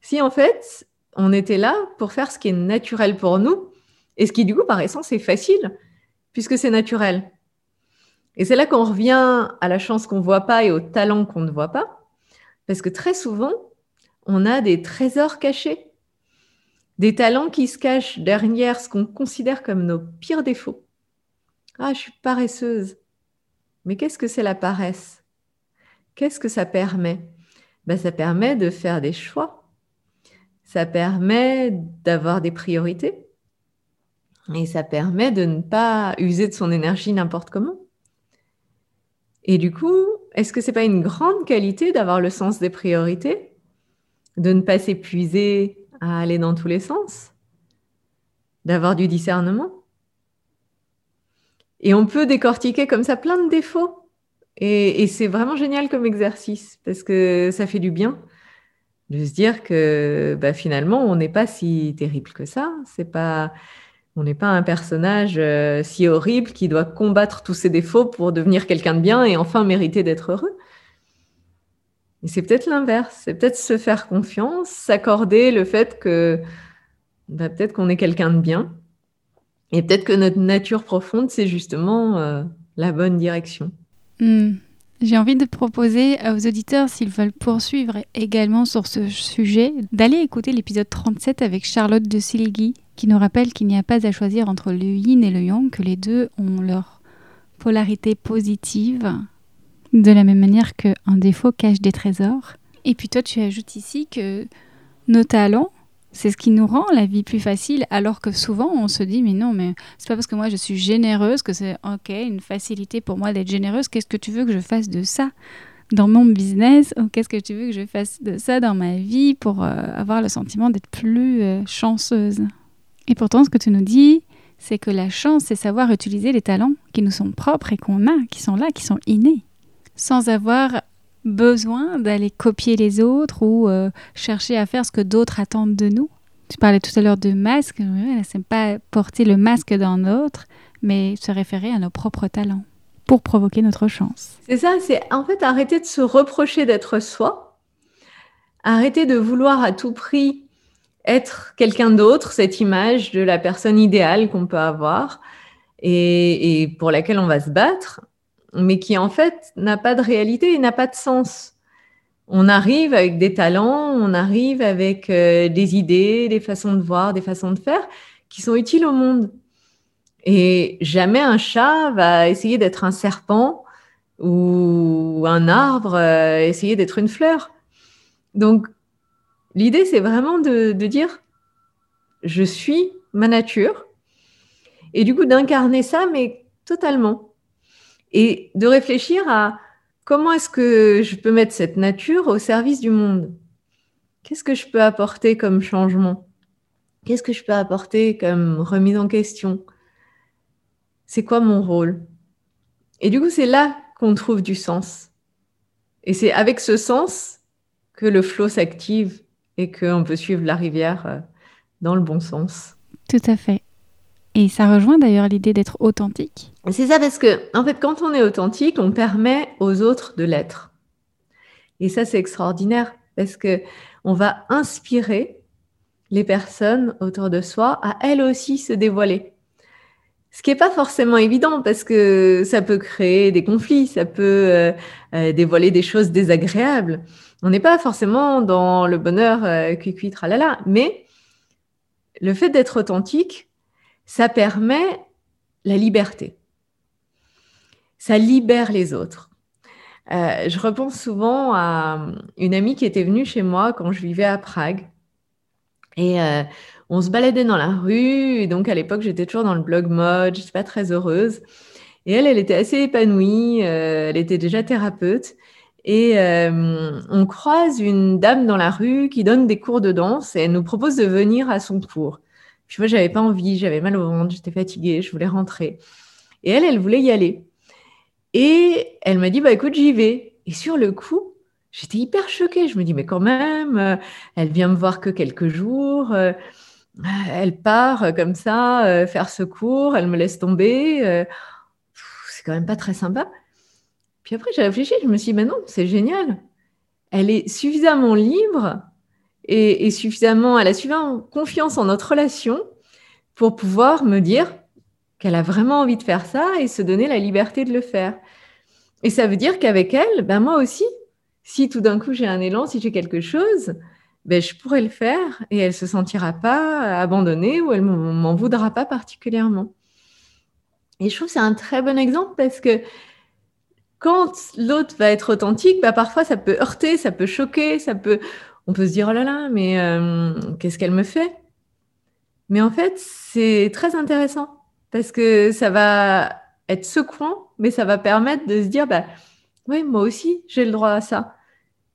si en fait on était là pour faire ce qui est naturel pour nous et ce qui du coup par essence est facile puisque c'est naturel. Et c'est là qu'on revient à la chance qu'on ne voit pas et au talent qu'on ne voit pas. Parce que très souvent, on a des trésors cachés, des talents qui se cachent derrière ce qu'on considère comme nos pires défauts. Ah, je suis paresseuse. Mais qu'est-ce que c'est la paresse? Qu'est-ce que ça permet? Ben, Ça permet de faire des choix. Ça permet d'avoir des priorités. Et ça permet de ne pas user de son énergie n'importe comment. Et du coup, est-ce que c'est pas une grande qualité d'avoir le sens des priorités, de ne pas s'épuiser à aller dans tous les sens, d'avoir du discernement? Et on peut décortiquer comme ça plein de défauts. Et, c'est vraiment génial comme exercice parce que ça fait du bien de se dire que bah, finalement on n'est pas si terrible que ça. C'est pas on n'est pas un personnage euh, si horrible qui doit combattre tous ses défauts pour devenir quelqu'un de bien et enfin mériter d'être heureux. Et c'est peut-être l'inverse, c'est peut-être se faire confiance, s'accorder le fait que bah, peut-être qu'on est quelqu'un de bien et peut-être que notre nature profonde, c'est justement euh, la bonne direction. Hmm. J'ai envie de proposer aux auditeurs, s'ils veulent poursuivre également sur ce sujet, d'aller écouter l'épisode 37 avec Charlotte de Siligui, qui nous rappelle qu'il n'y a pas à choisir entre le yin et le yang, que les deux ont leur polarité positive, de la même manière qu'un défaut cache des trésors. Et puis toi, tu ajoutes ici que nos talents, c'est ce qui nous rend la vie plus facile, alors que souvent on se dit mais non, mais c'est pas parce que moi je suis généreuse que c'est ok une facilité pour moi d'être généreuse. Qu'est-ce que tu veux que je fasse de ça dans mon business ou qu'est-ce que tu veux que je fasse de ça dans ma vie pour euh, avoir le sentiment d'être plus euh, chanceuse? Et pourtant, ce que tu nous dis, c'est que la chance, c'est savoir utiliser les talents qui nous sont propres et qu'on a, qui sont là, qui sont innés, sans avoir besoin d'aller copier les autres ou euh, chercher à faire ce que d'autres attendent de nous. Tu parlais tout à l'heure de masque, c'est pas porter le masque d'un autre, mais se référer à nos propres talents pour provoquer notre chance. C'est ça, c'est en fait arrêter de se reprocher d'être soi, arrêter de vouloir à tout prix être quelqu'un d'autre, cette image de la personne idéale qu'on peut avoir et, et pour laquelle on va se battre, mais qui en fait n'a pas de réalité et n'a pas de sens. On arrive avec des talents, on arrive avec euh, des idées, des façons de voir, des façons de faire qui sont utiles au monde. Et jamais un chat va essayer d'être un serpent ou un arbre euh, essayer d'être une fleur. Donc, l'idée, c'est vraiment de dire, je suis ma nature, et du coup d'incarner ça, mais totalement et de réfléchir à comment est-ce que je peux mettre cette nature au service du monde. Qu'est-ce que je peux apporter comme changement? Qu'est-ce que je peux apporter comme remise en question? C'est quoi mon rôle? Et du coup, c'est là qu'on trouve du sens. Et c'est avec ce sens que le flot s'active et qu'on peut suivre la rivière euh, dans le bon sens. Tout à fait. Et ça rejoint d'ailleurs l'idée d'être authentique. C'est ça parce que, en fait, quand on est authentique, on permet aux autres de l'être. Et ça, c'est extraordinaire parce que on va inspirer les personnes autour de soi à elles aussi se dévoiler. Ce qui n'est pas forcément évident parce que ça peut créer des conflits, ça peut euh, euh, dévoiler des choses désagréables. On n'est pas forcément dans le bonheur euh, cuit tralala, mais le fait d'être authentique, ça permet la liberté. Ça libère les autres. Euh, je repense souvent à une amie qui était venue chez moi quand je vivais à Prague. Et euh, on se baladait dans la rue. Donc, à l'époque, j'étais toujours dans le blog mode. Je n'étais pas très heureuse. Et elle, elle était assez épanouie. Euh, elle était déjà thérapeute. Et on croise une dame dans la rue qui donne des cours de danse et elle nous propose de venir à son cours. Puis moi, j'avais pas envie, j'avais mal au ventre, j'étais fatiguée, je voulais rentrer. Et elle, elle voulait y aller. Et elle m'a dit, bah écoute, j'y vais. Et sur le coup, j'étais hyper choquée. Je me dis, mais quand même, euh, elle vient me voir que quelques jours. Euh, elle part comme ça, euh, faire ce cours, elle me laisse tomber. c'est quand même pas très sympa. Puis après, j'ai réfléchi, je me suis dit, mais non, c'est génial. Elle est suffisamment libre et, suffisamment, elle a suffisamment confiance en notre relation pour pouvoir me dire qu'elle a vraiment envie de faire ça et se donner la liberté de le faire. Et ça veut dire qu'avec elle, ben moi aussi, si tout d'un coup j'ai un élan, si j'ai quelque chose, ben je pourrais le faire et elle se sentira pas abandonnée ou elle m'en voudra pas particulièrement. Et je trouve que c'est un très bon exemple parce que quand l'autre va être authentique, ben parfois ça peut heurter, ça peut choquer, ça peut on peut se dire, oh là là, mais euh, qu'est-ce qu'elle me fait? Mais en fait, c'est très intéressant parce que ça va être secouant, mais ça va permettre de se dire, bah, oui, moi aussi, j'ai le droit à ça.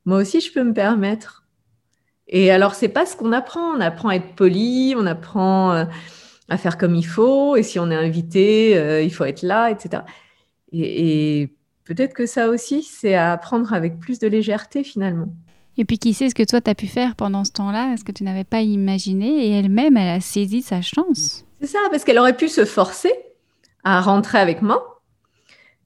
Moi aussi, je peux me permettre. Et alors, c'est pas ce qu'on apprend. On apprend à être poli, on apprend euh, à faire comme il faut. Et si on est invité, euh, il faut être là, etc. Et, et peut-être que ça aussi, c'est à apprendre avec plus de légèreté finalement. Et puis qui sait ce que toi, tu as pu faire pendant ce temps-là, ce que tu n'avais pas imaginé, et elle-même, elle a saisi sa chance. C'est ça, parce qu'elle aurait pu se forcer à rentrer avec moi,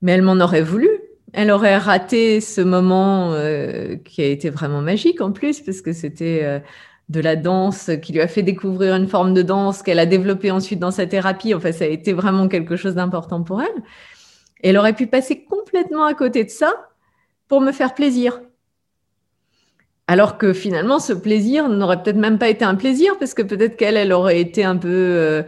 mais elle m'en aurait voulu. Elle aurait raté ce moment euh, qui a été vraiment magique en plus, parce que c'était euh, de la danse qui lui a fait découvrir une forme de danse qu'elle a développée ensuite dans sa thérapie. Enfin, ça a été vraiment quelque chose d'important pour elle. Elle aurait pu passer complètement à côté de ça pour me faire plaisir. Alors que finalement, ce plaisir n'aurait peut-être même pas été un plaisir, parce que peut-être qu'elle, elle aurait été un peu euh,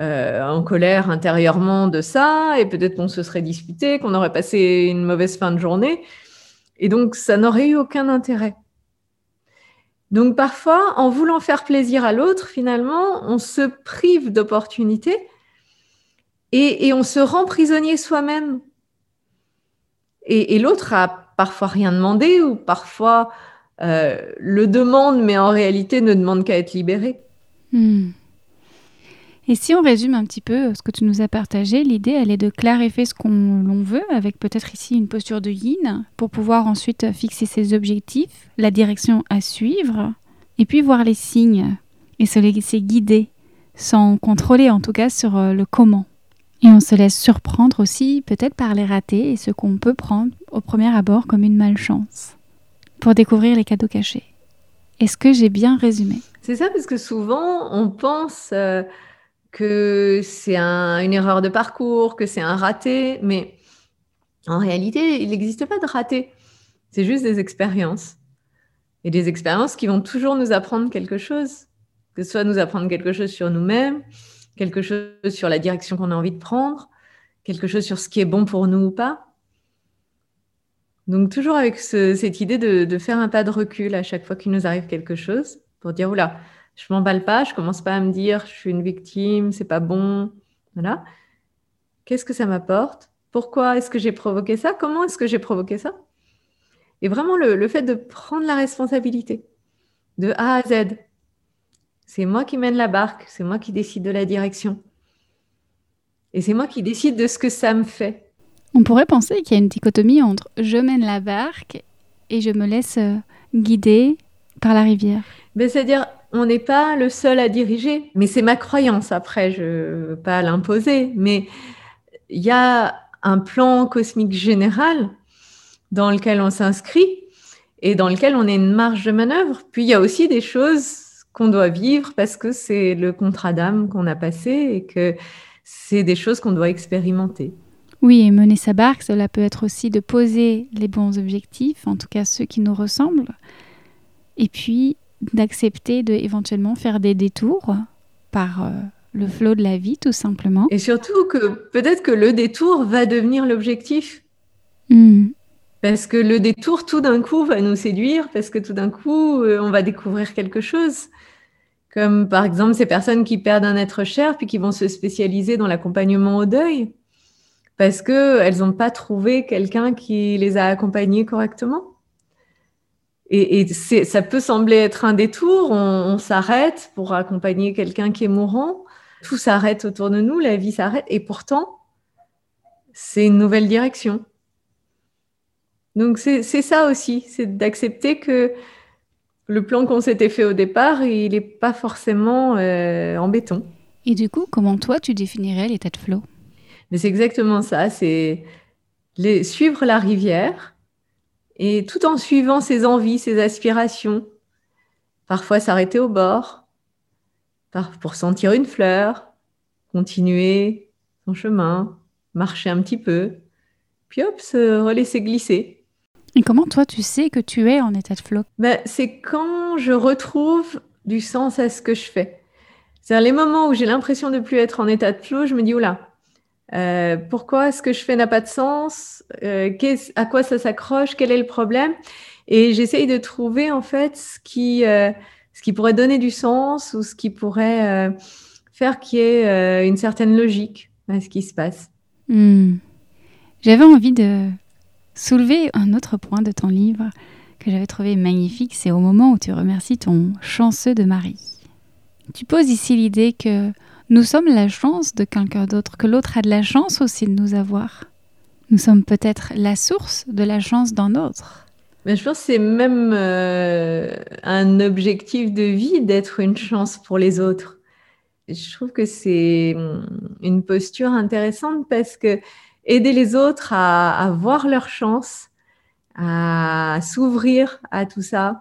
euh, en colère intérieurement de ça, et peut-être qu'on se serait disputé, qu'on aurait passé une mauvaise fin de journée. Et donc, ça n'aurait eu aucun intérêt. Donc, parfois, en voulant faire plaisir à l'autre, finalement, on se prive d'opportunités et, on se rend prisonnier soi-même. Et, et l'autre a parfois rien demandé ou parfois euh, le demande, mais en réalité ne demande qu'à être libéré. Hmm. Et si on résume un petit peu ce que tu nous as partagé, l'idée, elle est de clarifier ce qu'on veut, avec peut-être ici une posture de yin, pour pouvoir ensuite fixer ses objectifs, la direction à suivre, et puis voir les signes, et se laisser guider, sans contrôler en tout cas sur euh, le comment. Et on se laisse surprendre aussi peut-être par les ratés et ce qu'on peut prendre au premier abord comme une malchance pour découvrir les cadeaux cachés. Est-ce que j'ai bien résumé? C'est ça, parce que souvent, on pense euh, que c'est une erreur de parcours, que c'est un raté, mais en réalité, il n'existe pas de raté. C'est juste des expériences. Et des expériences qui vont toujours nous apprendre quelque chose. Que ce soit nous apprendre quelque chose sur nous-mêmes, quelque chose sur la direction qu'on a envie de prendre, quelque chose sur ce qui est bon pour nous ou pas. Donc toujours avec cette idée de, faire un pas de recul à chaque fois qu'il nous arrive quelque chose pour dire oula, je m'emballe pas, je commence pas à me dire je suis une victime, c'est pas bon, voilà. Qu'est-ce que ça m'apporte? Pourquoi est-ce que j'ai provoqué ça? Comment est-ce que j'ai provoqué ça? Et vraiment le, le fait de prendre la responsabilité de A à Z. C'est moi qui mène la barque, c'est moi qui décide de la direction. Et c'est moi qui décide de ce que ça me fait. On pourrait penser qu'il y a une dichotomie entre je mène la barque et je me laisse euh, guider par la rivière. Mais c'est-à-dire, on n'est pas le seul à diriger, mais c'est ma croyance. Après, je ne veux pas l'imposer, mais il y a un plan cosmique général dans lequel on s'inscrit et dans lequel on a une marge de manœuvre. Puis il y a aussi des choses qu'on doit vivre parce que c'est le contrat d'âme qu'on a passé et que c'est des choses qu'on doit expérimenter. Oui, et mener sa barque, cela peut être aussi de poser les bons objectifs, en tout cas ceux qui nous ressemblent, et puis d'accepter de éventuellement faire des détours par euh, le flot de la vie, tout simplement. Et surtout que peut-être que le détour va devenir l'objectif. Hmm. Parce que le détour, tout d'un coup, va nous séduire, parce que tout d'un coup, euh, on va découvrir quelque chose. Comme par exemple ces personnes qui perdent un être cher, puis qui vont se spécialiser dans l'accompagnement au deuil parce qu'elles n'ont pas trouvé quelqu'un qui les a accompagnées correctement. Et, ça peut sembler être un détour, on, s'arrête pour accompagner quelqu'un qui est mourant, tout s'arrête autour de nous, la vie s'arrête, et pourtant, c'est une nouvelle direction. Donc c'est ça aussi, c'est d'accepter que le plan qu'on s'était fait au départ, il n'est pas forcément euh, en béton. Et du coup, comment toi, tu définirais l'état de flow? Mais c'est exactement ça, c'est suivre la rivière et tout en suivant ses envies, ses aspirations. Parfois s'arrêter au bord pour sentir une fleur, continuer son chemin, marcher un petit peu, puis hop, se relaisser glisser. Et comment toi tu sais que tu es en état de flow? Ben, C'est quand je retrouve du sens à ce que je fais. C'est-à-dire les moments où j'ai l'impression de plus être en état de flow, je me dis, oula, euh, pourquoi ce que je fais n'a pas de sens? Euh, À quoi ça s'accroche? Quel est le problème? Et j'essaye de trouver en fait ce qui, euh, ce qui pourrait donner du sens ou ce qui pourrait faire qu'il y ait une certaine logique à ce qui se passe. Hmm. J'avais envie de soulever un autre point de ton livre que j'avais trouvé magnifique, c'est au moment où tu remercies ton chanceux de mari. Tu poses ici l'idée que nous sommes la chance de quelqu'un d'autre, que l'autre a de la chance aussi de nous avoir. Nous sommes peut-être la source de la chance d'un autre. Mais je pense que c'est même euh, un objectif de vie d'être une chance pour les autres. Je trouve que c'est hum, une posture intéressante parce que aider les autres à, voir leur chance, à s'ouvrir à tout ça,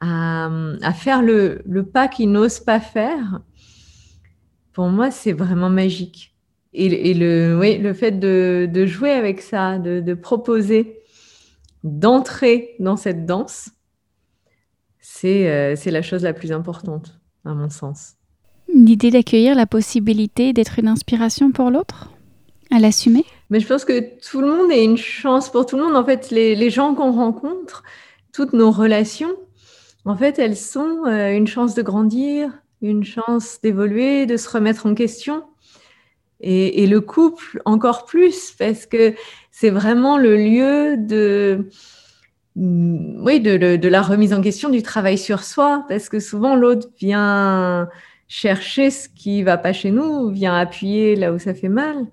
à, faire le, pas qu'ils n'osent pas faire, pour moi, c'est vraiment magique. Et, le, oui, le fait de, jouer avec ça, de proposer d'entrer dans cette danse, euh, c'est la chose la plus importante, à mon sens. L'idée d'accueillir la possibilité d'être une inspiration pour l'autre, à l'assumer? Mais je pense que tout le monde est une chance pour tout le monde. En fait, les, gens qu'on rencontre, toutes nos relations, en fait, elles sont euh, une chance de grandir, une chance d'évoluer, de se remettre en question. Et, le couple encore plus, parce que c'est vraiment le lieu de, oui, de, la remise en question du travail sur soi, parce que souvent l'autre vient chercher ce qui va pas chez nous, vient appuyer là où ça fait mal.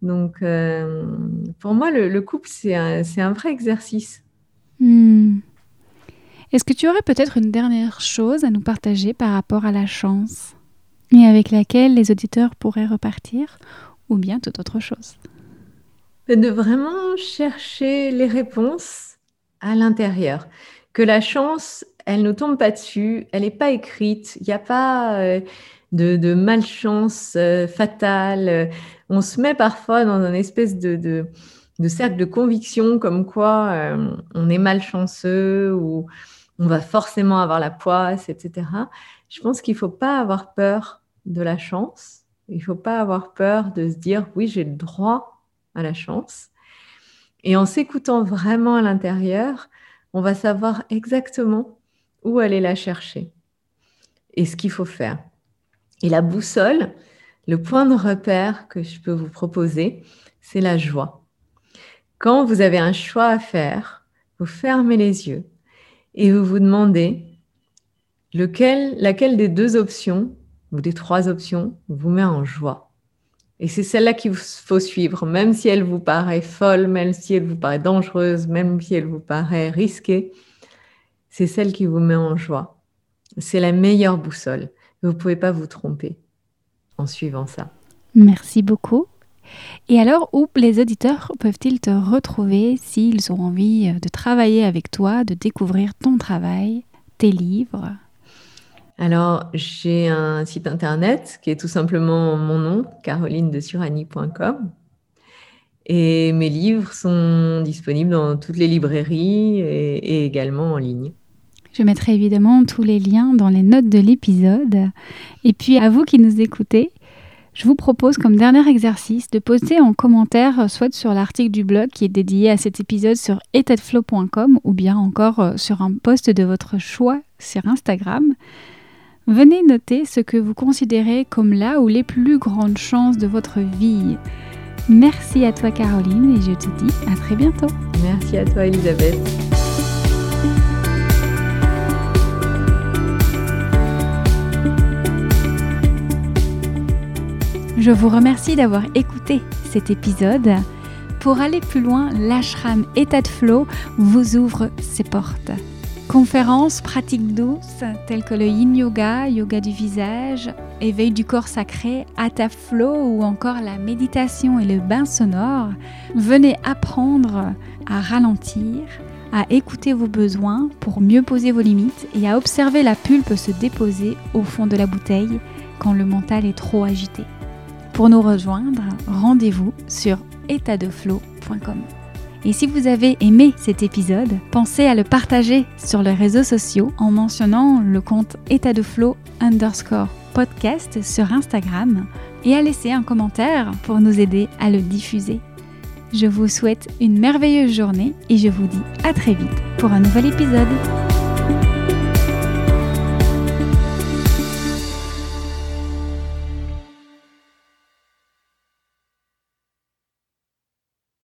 Donc, euh, pour moi, le, couple, c'est un, un, vrai exercice. Hmm. Est-ce que tu aurais peut-être une dernière chose à nous partager par rapport à la chance et avec laquelle les auditeurs pourraient repartir, ou bien toute autre chose? De vraiment chercher les réponses à l'intérieur. Que la chance, elle ne tombe pas dessus, elle n'est pas écrite, il n'y a pas euh, de, malchance euh, fatale. On se met parfois dans une espèce de, cercle de conviction comme quoi euh, on est malchanceux ou on va forcément avoir la poisse, etc. Je pense qu'il ne faut pas avoir peur de la chance. Il ne faut pas avoir peur de se dire oui, j'ai le droit à la chance. Et en s'écoutant vraiment à l'intérieur, on va savoir exactement où aller la chercher et ce qu'il faut faire. Et la boussole, le point de repère que je peux vous proposer, c'est la joie. Quand vous avez un choix à faire, vous fermez les yeux et vous vous demandez lequel, laquelle des deux options ou des trois options vous met en joie? Et c'est celle-là qu'il faut suivre, même si elle vous paraît folle, même si elle vous paraît dangereuse, même si elle vous paraît risquée. C'est celle qui vous met en joie. C'est la meilleure boussole. Vous ne pouvez pas vous tromper en suivant ça. Merci beaucoup. Et alors, où les auditeurs peuvent-ils te retrouver s'ils ont envie de travailler avec toi, de découvrir ton travail, tes livres? Alors, j'ai un site internet qui est tout simplement mon nom, caroline-de-surani.com. Et mes livres sont disponibles dans toutes les librairies et, également en ligne. Je mettrai évidemment tous les liens dans les notes de l'épisode. Et puis à vous qui nous écoutez, je vous propose comme dernier exercice de poster en commentaire soit sur l'article du blog qui est dédié à cet épisode sur etatflow.com ou bien encore euh, sur un post de votre choix sur Instagram Venez noter ce que vous considérez comme là ou les plus grandes chances de votre vie. Merci à toi Caroline et je te dis à très bientôt. Merci à toi Elisabeth. Je vous remercie d'avoir écouté cet épisode. Pour aller plus loin, l'ashram État de Flow vous ouvre ses portes. Conférences, pratiques douces telles que le yin yoga, yoga du visage, éveil du corps sacré, hatha flow ou encore la méditation et le bain sonore, venez apprendre à ralentir, à écouter vos besoins pour mieux poser vos limites et à observer la pulpe se déposer au fond de la bouteille quand le mental est trop agité. Pour nous rejoindre, rendez-vous sur étatdeflow.com. Et si vous avez aimé cet épisode, pensez à le partager sur les réseaux sociaux en mentionnant le compte état underscore podcast sur Instagram et à laisser un commentaire pour nous aider à le diffuser. Je vous souhaite une merveilleuse journée et je vous dis à très vite pour un nouvel épisode.